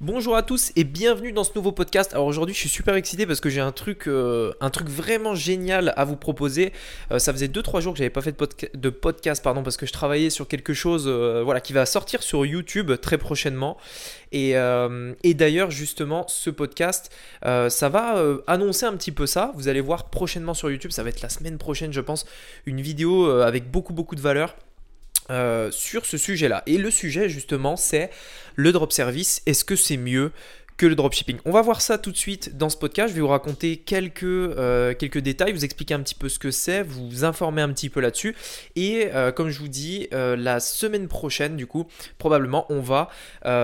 Bonjour à tous et bienvenue dans ce nouveau podcast. Alors aujourd'hui, je suis super excité parce que j'ai un truc, euh, vraiment génial à vous proposer. Euh, ça faisait 2-3 jours que j'avais pas fait de, podcast, pardon, parce que je travaillais sur quelque chose, euh, voilà, qui va sortir sur YouTube très prochainement. Et d'ailleurs, justement, ce podcast, ça va annoncer un petit peu ça. Vous allez voir prochainement sur YouTube. Ça va être la semaine prochaine, je pense, une vidéo avec beaucoup beaucoup de valeur. Euh, sur ce sujet-là. Et le sujet justement c'est le drop service. Est-ce que c'est mieux que le dropshipping? On va voir ça tout de suite dans ce podcast. Je vais vous raconter quelques, euh, quelques détails, vous expliquer un petit peu ce que c'est, vous informer un petit peu là-dessus. Et euh, comme je vous dis, la semaine prochaine, du coup, probablement, on va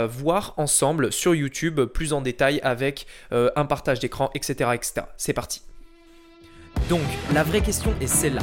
voir ensemble sur YouTube plus en détail avec un partage d'écran, etc., etc. C'est parti. Donc, la vraie question est celle-là.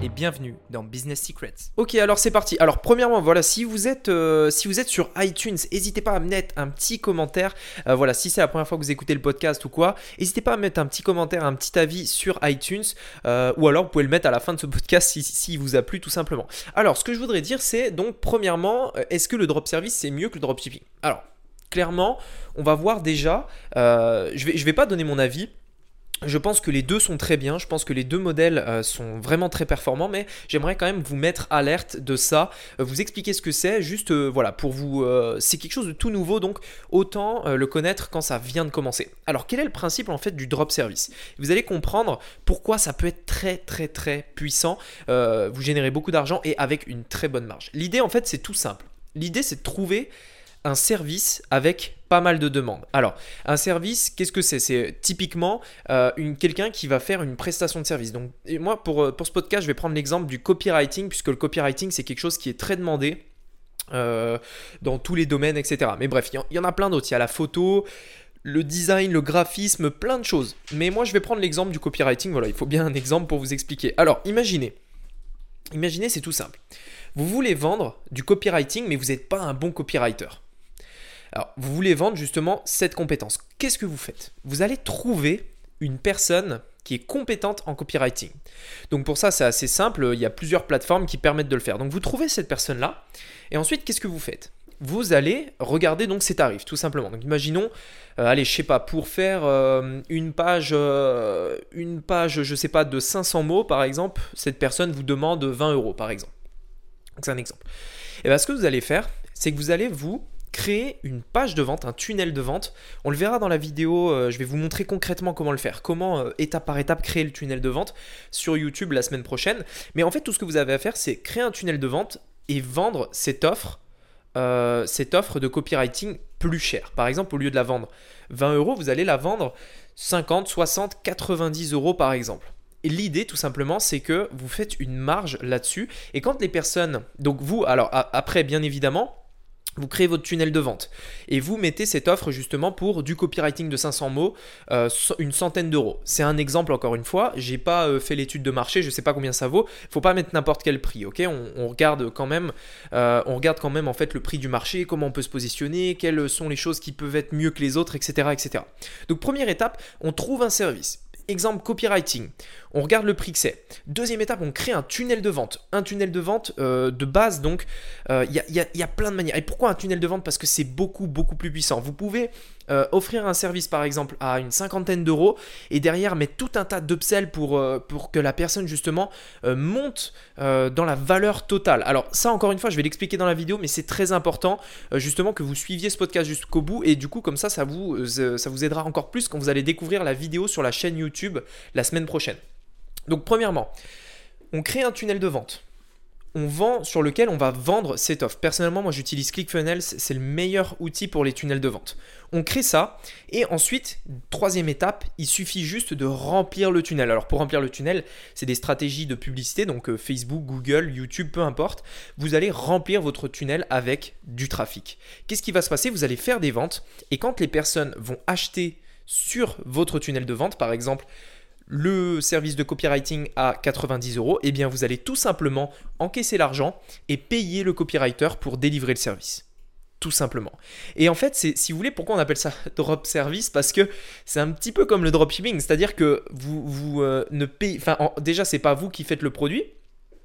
et bienvenue dans Business Secrets. Ok, alors c'est parti. Alors premièrement, voilà, si vous êtes, euh, si vous êtes sur iTunes, n'hésitez pas à mettre un petit commentaire. Euh, voilà, si c'est la première fois que vous écoutez le podcast ou quoi, n'hésitez pas à mettre un petit commentaire, un petit avis sur iTunes, euh, ou alors vous pouvez le mettre à la fin de ce podcast s'il si, vous a plu tout simplement. Alors, ce que je voudrais dire, c'est donc premièrement, est-ce que le drop service c'est mieux que le dropshipping Alors clairement, on va voir déjà, je vais, je vais pas donner mon avis, je pense que les deux sont très bien, je pense que les deux modèles euh, sont vraiment très performants, mais j'aimerais quand même vous mettre alerte de ça, euh, vous expliquer ce que c'est, juste voilà, pour vous... c'est quelque chose de tout nouveau, donc autant le connaître quand ça vient de commencer. Alors quel est le principe en fait du drop service? Vous allez comprendre pourquoi ça peut être très très très puissant, vous générez beaucoup d'argent et avec une très bonne marge. L'idée en fait c'est tout simple. L'idée c'est de trouver un service avec pas mal de demandes. Alors, un service, qu'est-ce que c'est? C'est typiquement euh, quelqu'un qui va faire une prestation de service. Donc, moi, pour, euh, pour ce podcast, je vais prendre l'exemple du copywriting, puisque le copywriting, c'est quelque chose qui est très demandé. Euh, dans tous les domaines, etc. Mais bref, il y, en a plein d'autres. Il y a la photo, le design, le graphisme, plein de choses. Mais moi, je vais prendre l'exemple du copywriting. Voilà, il faut bien un exemple pour vous expliquer. Alors, imaginez. Imaginez, c'est tout simple. Vous voulez vendre du copywriting, mais vous n'êtes pas un bon copywriter. Alors, vous voulez vendre justement cette compétence. Qu'est-ce que vous faites? Vous allez trouver une personne qui est compétente en copywriting. Donc pour ça, c'est assez simple, il y a plusieurs plateformes qui permettent de le faire. Donc vous trouvez cette personne-là, et ensuite, qu'est-ce que vous faites? Vous allez regarder donc ses tarifs, tout simplement. Donc imaginons, euh, allez, je sais pas, pour faire euh, une page, euh, une page, je sais pas, de 500 mots par exemple, cette personne vous demande 20 euros par exemple. c'est un exemple. Et bien ce que vous allez faire, c'est que vous allez vous créer une page de vente, un tunnel de vente. On le verra dans la vidéo, euh, je vais vous montrer concrètement comment le faire, comment euh, étape par étape créer le tunnel de vente sur YouTube la semaine prochaine. Mais en fait, tout ce que vous avez à faire, c'est créer un tunnel de vente et vendre cette offre, euh, cette offre de copywriting plus chère. Par exemple, au lieu de la vendre 20 euros, vous allez la vendre 50, 60, 90 euros par exemple. L'idée, tout simplement, c'est que vous faites une marge là-dessus. Et quand les personnes, donc vous, alors après, bien évidemment, vous créez votre tunnel de vente et vous mettez cette offre justement pour du copywriting de 500 mots, euh, une centaine d'euros. C'est un exemple encore une fois. J'ai pas euh, fait l'étude de marché, je sais pas combien ça vaut. Faut pas mettre n'importe quel prix, ok? On, regarde quand même, euh, on regarde quand même en fait le prix du marché, comment on peut se positionner, quelles sont les choses qui peuvent être mieux que les autres, etc., etc. Donc première étape, on trouve un service. Exemple copywriting. On regarde le prix que c'est. Deuxième étape, on crée un tunnel de vente. Un tunnel de vente euh, de base, donc euh, il y, a, plein de manières. Et pourquoi un tunnel de vente? Parce que c'est beaucoup, beaucoup plus puissant. Vous pouvez euh, offrir un service, par exemple, à une cinquantaine d'euros et derrière mettre tout un tas d'upsells pour, pour que la personne, justement, monte dans la valeur totale. Alors, ça, encore une fois, je vais l'expliquer dans la vidéo, mais c'est très important, justement, que vous suiviez ce podcast jusqu'au bout. Et du coup, comme ça, ça vous, ça vous aidera encore plus quand vous allez découvrir la vidéo sur la chaîne YouTube la semaine prochaine. Donc premièrement, on crée un tunnel de vente. On vend sur lequel on va vendre cette offre. Personnellement, moi j'utilise ClickFunnels, c'est le meilleur outil pour les tunnels de vente. On crée ça et ensuite, troisième étape, il suffit juste de remplir le tunnel. Alors pour remplir le tunnel, c'est des stratégies de publicité, donc euh, Facebook, Google, YouTube, peu importe. Vous allez remplir votre tunnel avec du trafic. Qu'est-ce qui va se passer? Vous allez faire des ventes et quand les personnes vont acheter sur votre tunnel de vente, par exemple, le service de copywriting à 90 euros, eh bien vous allez tout simplement encaisser l'argent et payer le copywriter pour délivrer le service. tout simplement. Et en fait, c'est si vous voulez, pourquoi on appelle ça drop service? Parce que c'est un petit peu comme le dropshipping, c'est-à-dire que vous, vous euh, ne payez, enfin déjà c'est pas vous qui faites le produit,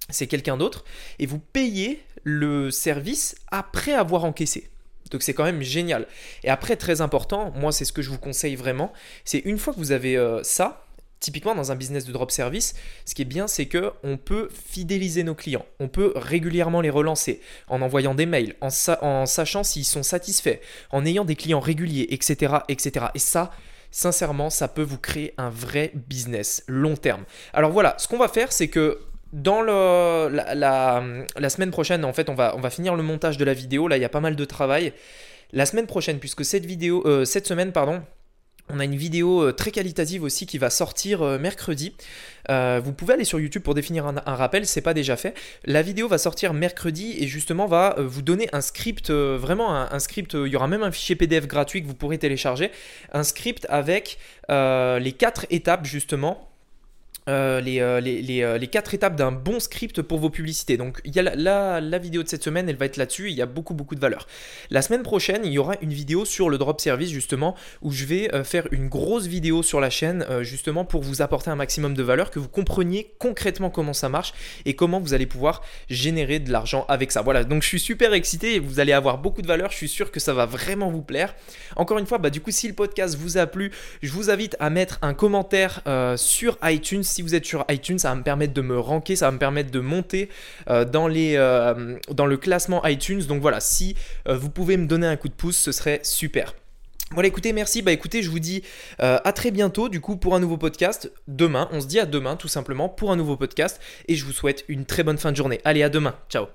c'est quelqu'un d'autre, et vous payez le service après avoir encaissé. Donc c'est quand même génial. Et après, très important, moi c'est ce que je vous conseille vraiment, c'est une fois que vous avez euh, ça, typiquement dans un business de drop service, ce qui est bien, c'est que on peut fidéliser nos clients. On peut régulièrement les relancer en envoyant des mails, en, sachant s'ils sont satisfaits, en ayant des clients réguliers, etc., etc. Et ça, sincèrement, ça peut vous créer un vrai business long terme. Alors voilà, ce qu'on va faire, c'est que dans la, semaine prochaine, en fait, on va, on va finir le montage de la vidéo. Là, il y a pas mal de travail. La semaine prochaine, puisque cette vidéo, euh, cette semaine, pardon, on a une vidéo euh, très qualitative aussi qui va sortir euh, mercredi. vous pouvez aller sur YouTube pour définir un, un rappel, c'est pas déjà fait. La vidéo va sortir mercredi et justement va vous donner un script, vraiment un, script. il y aura même un fichier PDF gratuit que vous pourrez télécharger, un script avec les quatre étapes justement euh, les, euh, euh, les, quatre étapes d'un bon script pour vos publicités. Donc il y a la, la, vidéo de cette semaine, elle va être là-dessus, il y a beaucoup beaucoup de valeur. La semaine prochaine, il y aura une vidéo sur le drop service justement, où je vais faire une grosse vidéo sur la chaîne justement pour vous apporter un maximum de valeur, que vous compreniez concrètement comment ça marche et comment vous allez pouvoir générer de l'argent avec ça. Voilà, donc je suis super excité, vous allez avoir beaucoup de valeur, je suis sûr que ça va vraiment vous plaire. Encore une fois, bah, du coup si le podcast vous a plu, je vous invite à mettre un commentaire sur iTunes si vous êtes sur iTunes, ça va me permettre de me ranker, ça va me permettre de monter euh, euh, dans le classement iTunes. Donc voilà, si euh, vous pouvez me donner un coup de pouce, ce serait super. Voilà, écoutez, merci. Bah écoutez, je vous dis à très bientôt du coup pour un nouveau podcast. Demain, on se dit à demain tout simplement pour un nouveau podcast et je vous souhaite une très bonne fin de journée. Allez, à demain. Ciao.